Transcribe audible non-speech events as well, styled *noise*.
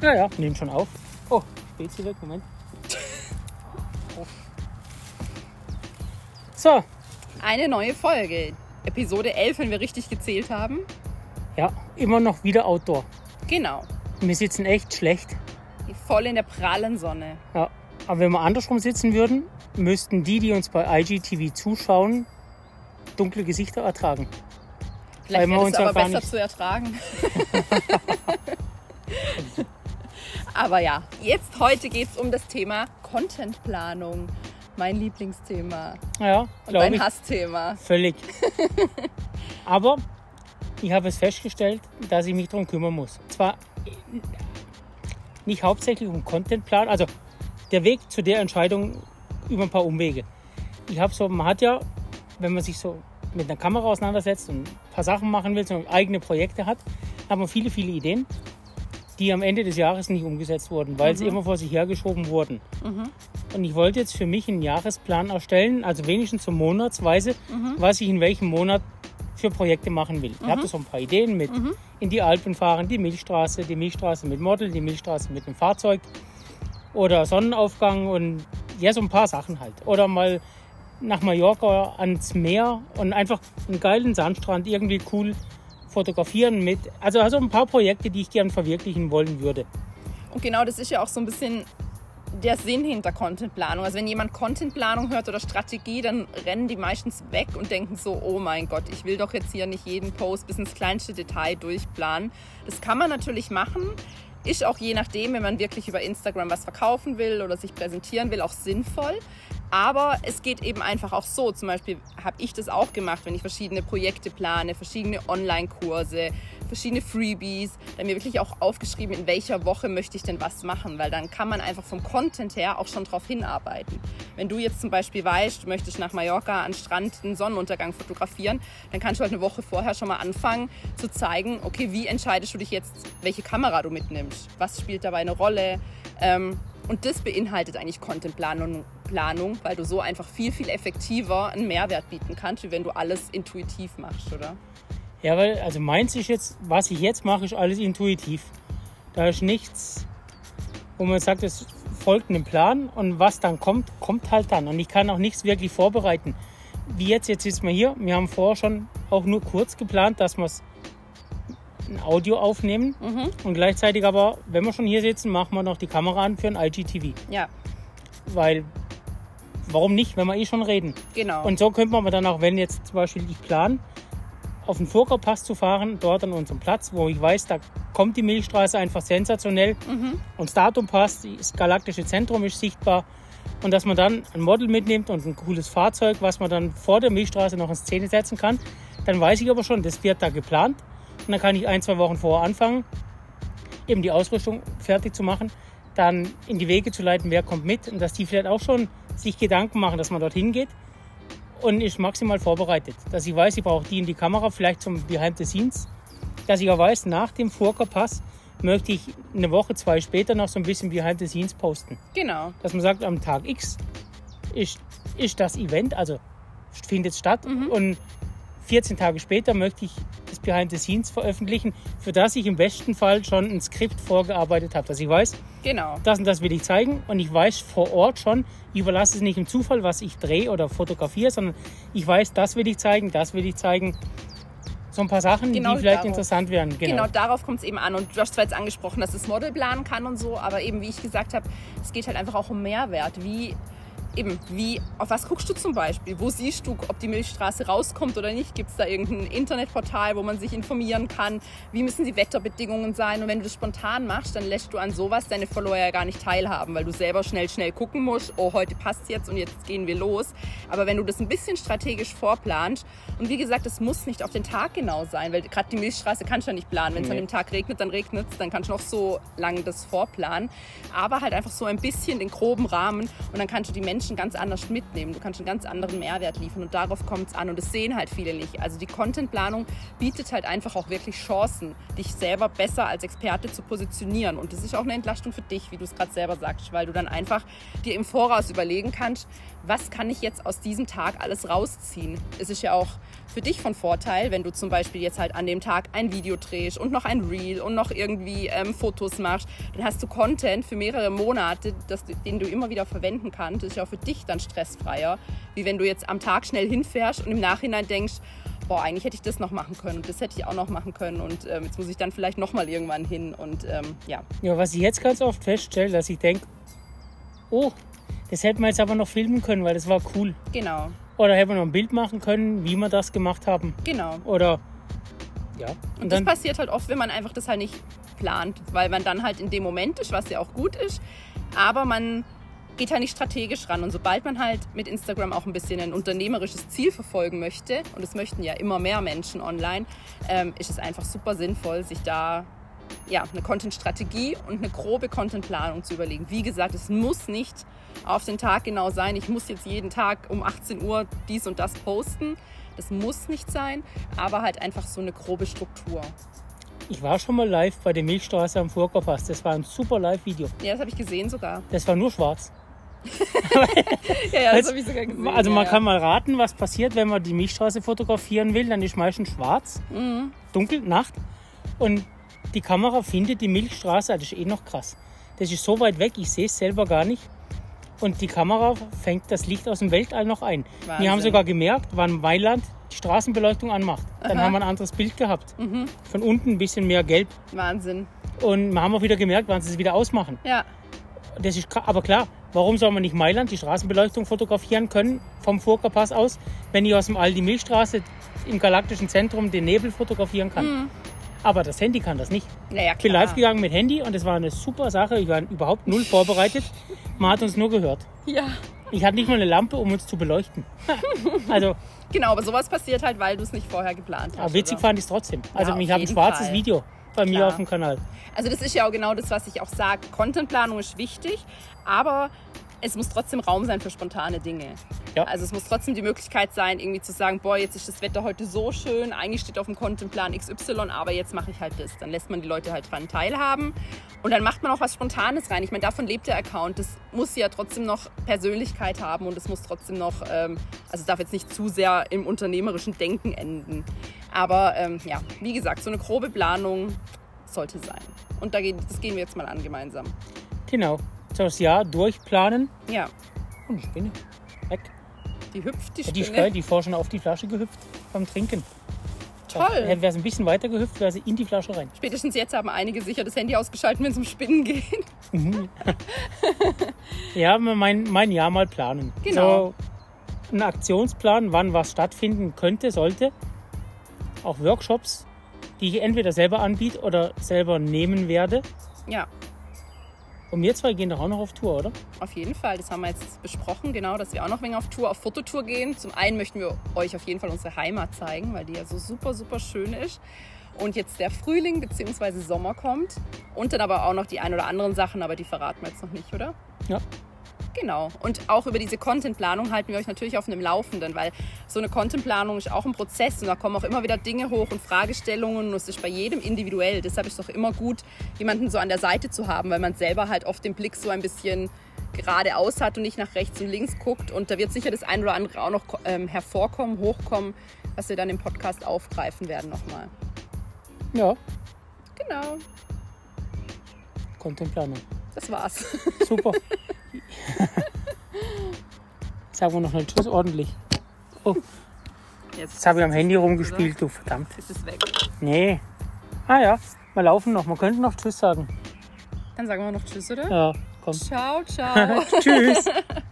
Ja, ja, nehmen schon auf. Oh, Spezi weg, Moment. So, Eine neue Folge. Episode 11, wenn wir richtig gezählt haben. ja, immer noch wieder Outdoor. Genau. Wir sitzen echt schlecht. Voll in der prallen Sonne. Ja. Aber wenn wir andersrum sitzen würden, müssten die, die uns bei IGTV zuschauen, dunkle Gesichter ertragen. Vielleicht wäre es aber besser nicht- zu ertragen. *laughs* *laughs* aber ja, jetzt heute geht es um das Thema Contentplanung. Mein Lieblingsthema. Ja, Und dein ich. Hassthema. Völlig. *laughs* Aber ich habe es festgestellt, dass ich mich darum kümmern muss. Zwar nicht hauptsächlich um Contentplan, also der Weg zu der Entscheidung über ein paar Umwege. Ich habe so, man hat ja, wenn man sich so mit einer Kamera auseinandersetzt und ein paar Sachen machen will, so eigene Projekte hat, hat man viele, viele Ideen, die am Ende des Jahres nicht umgesetzt wurden, weil sie immer vor sich hergeschoben wurden. Und ich wollte jetzt für mich einen Jahresplan erstellen, also wenigstens so monatsweise, was ich in welchem Monat für Projekte machen will. Ich habe da so ein paar Ideen mit in die Alpen fahren, die Milchstraße, die Milchstraße mit Model, die Milchstraße mit einem Fahrzeug oder Sonnenaufgang und ja, so ein paar Sachen halt. Oder mal nach Mallorca ans Meer und einfach einen geilen Sandstrand irgendwie cool fotografieren mit. Also, also ein paar Projekte, die ich gern verwirklichen wollen würde. Und genau das ist ja auch so ein bisschen der Sinn hinter Contentplanung. Also wenn jemand Contentplanung hört oder Strategie, dann rennen die meistens weg und denken so, oh mein Gott, ich will doch jetzt hier nicht jeden Post bis ins kleinste Detail durchplanen. Das kann man natürlich machen. Ist auch je nachdem, wenn man wirklich über Instagram was verkaufen will oder sich präsentieren will, auch sinnvoll. Aber es geht eben einfach auch so. Zum Beispiel habe ich das auch gemacht, wenn ich verschiedene Projekte plane, verschiedene Online-Kurse, verschiedene Freebies. Dann mir wirklich auch aufgeschrieben, in welcher Woche möchte ich denn was machen, weil dann kann man einfach vom Content her auch schon drauf hinarbeiten. Wenn du jetzt zum Beispiel weißt, du möchtest nach Mallorca an Strand einen Sonnenuntergang fotografieren, dann kannst du halt eine Woche vorher schon mal anfangen zu zeigen, okay, wie entscheidest du dich jetzt, welche Kamera du mitnimmst, was spielt dabei eine Rolle. Ähm, und das beinhaltet eigentlich Contentplanung, Planung, weil du so einfach viel, viel effektiver einen Mehrwert bieten kannst, wie wenn du alles intuitiv machst, oder? Ja, weil, also meins ist jetzt, was ich jetzt mache, ist alles intuitiv. Da ist nichts, wo man sagt, es folgt einem Plan und was dann kommt, kommt halt dann. Und ich kann auch nichts wirklich vorbereiten. Wie jetzt, jetzt sitzen wir hier. Wir haben vorher schon auch nur kurz geplant, dass wir es ein Audio aufnehmen und gleichzeitig aber, wenn wir schon hier sitzen, machen wir noch die Kamera an für ein IGTV. Ja, Weil, warum nicht, wenn wir eh schon reden? genau. Und so könnte man dann auch, wenn jetzt zum Beispiel ich plan, auf den Furka-Pass zu fahren, dort an unserem Platz, wo ich weiß, da kommt die Milchstraße einfach sensationell und das Datum passt, das galaktische Zentrum ist sichtbar und dass man dann ein Model mitnimmt und ein cooles Fahrzeug, was man dann vor der Milchstraße noch in Szene setzen kann, dann weiß ich aber schon, das wird da geplant und dann kann ich ein, zwei Wochen vorher anfangen, eben die Ausrüstung fertig zu machen, dann in die Wege zu leiten, wer kommt mit und dass die vielleicht auch schon sich Gedanken machen, dass man dorthin geht und ist maximal vorbereitet. Dass ich weiß, ich brauche die in die Kamera, vielleicht zum Behind the Scenes. Dass ich auch weiß, nach dem Furka-Pass möchte ich eine Woche, zwei später noch so ein bisschen Behind the Scenes posten. genau. Dass man sagt, am Tag X ist, ist das Event, also findet statt und 14 Tage später möchte ich Behind the Scenes veröffentlichen, für das ich im besten Fall schon ein Skript vorgearbeitet habe. Dass ich weiß, Genau. das und das will ich zeigen und ich weiß vor Ort schon, ich überlasse es nicht im Zufall, was ich drehe oder fotografiere, sondern ich weiß, das will ich zeigen, das will ich zeigen. So ein paar Sachen, Genau die vielleicht darauf. interessant wären. Genau. Genau, darauf kommt es eben an. Und du hast zwar jetzt angesprochen, dass das Model planen kann und so, aber eben, wie ich gesagt habe, es geht halt einfach auch um Mehrwert. Wie eben, wie, auf was guckst du zum Beispiel? Wo siehst du, ob die Milchstraße rauskommt oder nicht? Gibt es da irgendein Internetportal, wo man sich informieren kann? Wie müssen die Wetterbedingungen sein? Und wenn du das spontan machst, dann lässt du an sowas deine Follower ja gar nicht teilhaben, weil du selber schnell, schnell gucken musst, oh, heute passt jetzt und jetzt gehen wir los. Aber wenn du das ein bisschen strategisch vorplanst, und wie gesagt, es muss nicht auf den Tag genau sein, weil gerade die Milchstraße kannst du ja nicht planen. Wenn es Nee. an dem Tag regnet, dann regnet es, dann kannst du noch so lange das vorplanen. Aber halt einfach so ein bisschen den groben Rahmen und dann kannst du die Menschen ganz anders mitnehmen. Du kannst einen ganz anderen Mehrwert liefern und darauf kommt es an und das sehen halt viele nicht. Also die Contentplanung bietet halt einfach auch wirklich Chancen, dich selber besser als Experte zu positionieren und das ist auch eine Entlastung für dich, wie du es gerade selber sagst, weil du dann einfach dir im Voraus überlegen kannst, was kann ich jetzt aus diesem Tag alles rausziehen. Es ist ja auch für dich von Vorteil, wenn du zum Beispiel jetzt halt an dem Tag ein Video drehst und noch ein Reel und noch irgendwie ähm, Fotos machst. Dann hast du Content für mehrere Monate, das, den du immer wieder verwenden kannst. Das ist ja für dich dann stressfreier, wie wenn du jetzt am Tag schnell hinfährst und im Nachhinein denkst, boah, eigentlich hätte ich das noch machen können und das hätte ich auch noch machen können und ähm, jetzt muss ich dann vielleicht nochmal irgendwann hin und ähm, ja. Ja, was ich jetzt ganz oft feststelle, dass ich denke, oh, das hätten wir jetzt aber noch filmen können, weil das war cool. Genau, Oder hätten wir noch ein Bild machen können, wie wir das gemacht haben. genau. Oder ja. Und das passiert halt oft, wenn man einfach das halt nicht plant, weil man dann halt in dem Moment ist, was ja auch gut ist, aber man geht halt nicht strategisch ran. Und sobald man halt mit Instagram auch ein bisschen ein unternehmerisches Ziel verfolgen möchte, und das möchten ja immer mehr Menschen online, ähm, ist es einfach super sinnvoll, sich da ja, eine Content-Strategie und eine grobe Content-Planung zu überlegen. Wie gesagt, es muss nicht auf den Tag genau sein, ich muss jetzt jeden Tag um 18 Uhr dies und das posten. Das muss nicht sein, aber halt einfach so eine grobe Struktur. ich war schon mal live bei der Milchstraße am Furkerpass. Das war ein super Live-Video. Ja, das habe ich gesehen sogar. Das war nur schwarz. *laughs* Ja, ja, Als- habe ich sogar gesehen. Also man ja, kann mal raten, was passiert, wenn man die Milchstraße fotografieren will. Dann ist meistens schwarz, Mhm. dunkel, Nacht. Und die Kamera findet die Milchstraße, das ist eh noch krass. Das ist so weit weg, ich sehe es selber gar nicht. Und die Kamera fängt das Licht aus dem Weltall noch ein. Wir haben Wahnsinn. sogar gemerkt, wann Mailand die Straßenbeleuchtung anmacht. Dann Aha. Mhm. haben wir ein anderes Bild gehabt. Von unten ein bisschen mehr gelb. Wahnsinn. Und wir haben auch wieder gemerkt, wann sie es wieder ausmachen. Ja, Das ist, aber klar, warum soll man nicht Mailand, die Straßenbeleuchtung fotografieren können vom Furka-Pass aus, wenn ich aus dem Aldi Milchstraße im galaktischen Zentrum den Nebel fotografieren kann? Aber das Handy kann das nicht. naja, Ich bin live gegangen mit Handy und es war eine super Sache. Ich war überhaupt null vorbereitet. Man hat uns nur gehört. Ja, Ich hatte nicht mal eine Lampe, um uns zu beleuchten. *laughs* also, genau, aber sowas passiert halt, weil du es nicht vorher geplant hast. aber witzig oder? fand ich es trotzdem. Also, auf ich habe ein schwarzes Fall. Video bei mir Klar. auf dem Kanal. Also das ist ja auch genau das, was ich auch sage. Contentplanung ist wichtig, aber es muss trotzdem Raum sein für spontane Dinge. Ja. Also es muss trotzdem die Möglichkeit sein, irgendwie zu sagen, boah, jetzt ist das Wetter heute so schön, eigentlich steht auf dem Contentplan XY, aber jetzt mache ich halt das. Dann lässt man die Leute halt dran teilhaben und dann macht man auch was Spontanes rein. Ich meine, davon lebt der Account. Das muss ja trotzdem noch Persönlichkeit haben und es muss trotzdem noch, ähm, also es darf jetzt nicht zu sehr im unternehmerischen Denken enden. Aber ähm, ja, wie gesagt, so eine grobe Planung sollte sein. Und da gehen, das gehen wir jetzt mal an gemeinsam. Genau. So das Jahr durchplanen. Ja, Und die Spinne. Weg. die hüpft, die Ja, die Spinne. die vorher schon auf die Flasche gehüpft beim Trinken. Toll. Wäre es ein bisschen weiter gehüpft, wäre sie in die Flasche rein. Spätestens jetzt haben einige sicher das Handy ausgeschaltet, wenn es um Spinnen geht. *laughs* Ja, mein, mein Jahr mal planen. Genau. So ein Aktionsplan, wann was stattfinden könnte, sollte. Auch Workshops, die ich entweder selber anbiete oder selber nehmen werde. Ja, Und wir zwei gehen doch auch noch auf Tour, oder? auf jeden Fall. Das haben wir jetzt besprochen, genau, dass wir auch noch wenig auf Tour, auf Fototour gehen. Zum einen möchten wir euch auf jeden Fall unsere Heimat zeigen, weil die ja so super, super schön ist. Und jetzt der Frühling bzw. Sommer kommt. Und dann aber auch noch die ein oder anderen Sachen, aber die verraten wir jetzt noch nicht, oder? Ja. Genau. Und auch über diese Contentplanung halten wir euch natürlich auf dem Laufenden, weil so eine Contentplanung ist auch ein Prozess und da kommen auch immer wieder Dinge hoch und Fragestellungen und es ist bei jedem individuell. Deshalb ist es doch immer gut, jemanden so an der Seite zu haben, weil man selber halt oft den Blick so ein bisschen geradeaus hat und nicht nach rechts und links guckt. Und da wird sicher das ein oder andere auch noch ähm, hervorkommen, hochkommen, was wir dann im Podcast aufgreifen werden nochmal. Ja, Genau, Contentplanung. Das war's. Super. *laughs* Sagen wir noch einen Tschüss ordentlich. Oh, jetzt habe ich am Handy rumgespielt, du verdammt. Jetzt ist es weg. Nee. Ah ja, wir laufen noch. Man könnte noch Tschüss sagen. Dann sagen wir noch Tschüss, oder? Ja, komm. Ciao, ciao. *laughs* Tschüss. *laughs*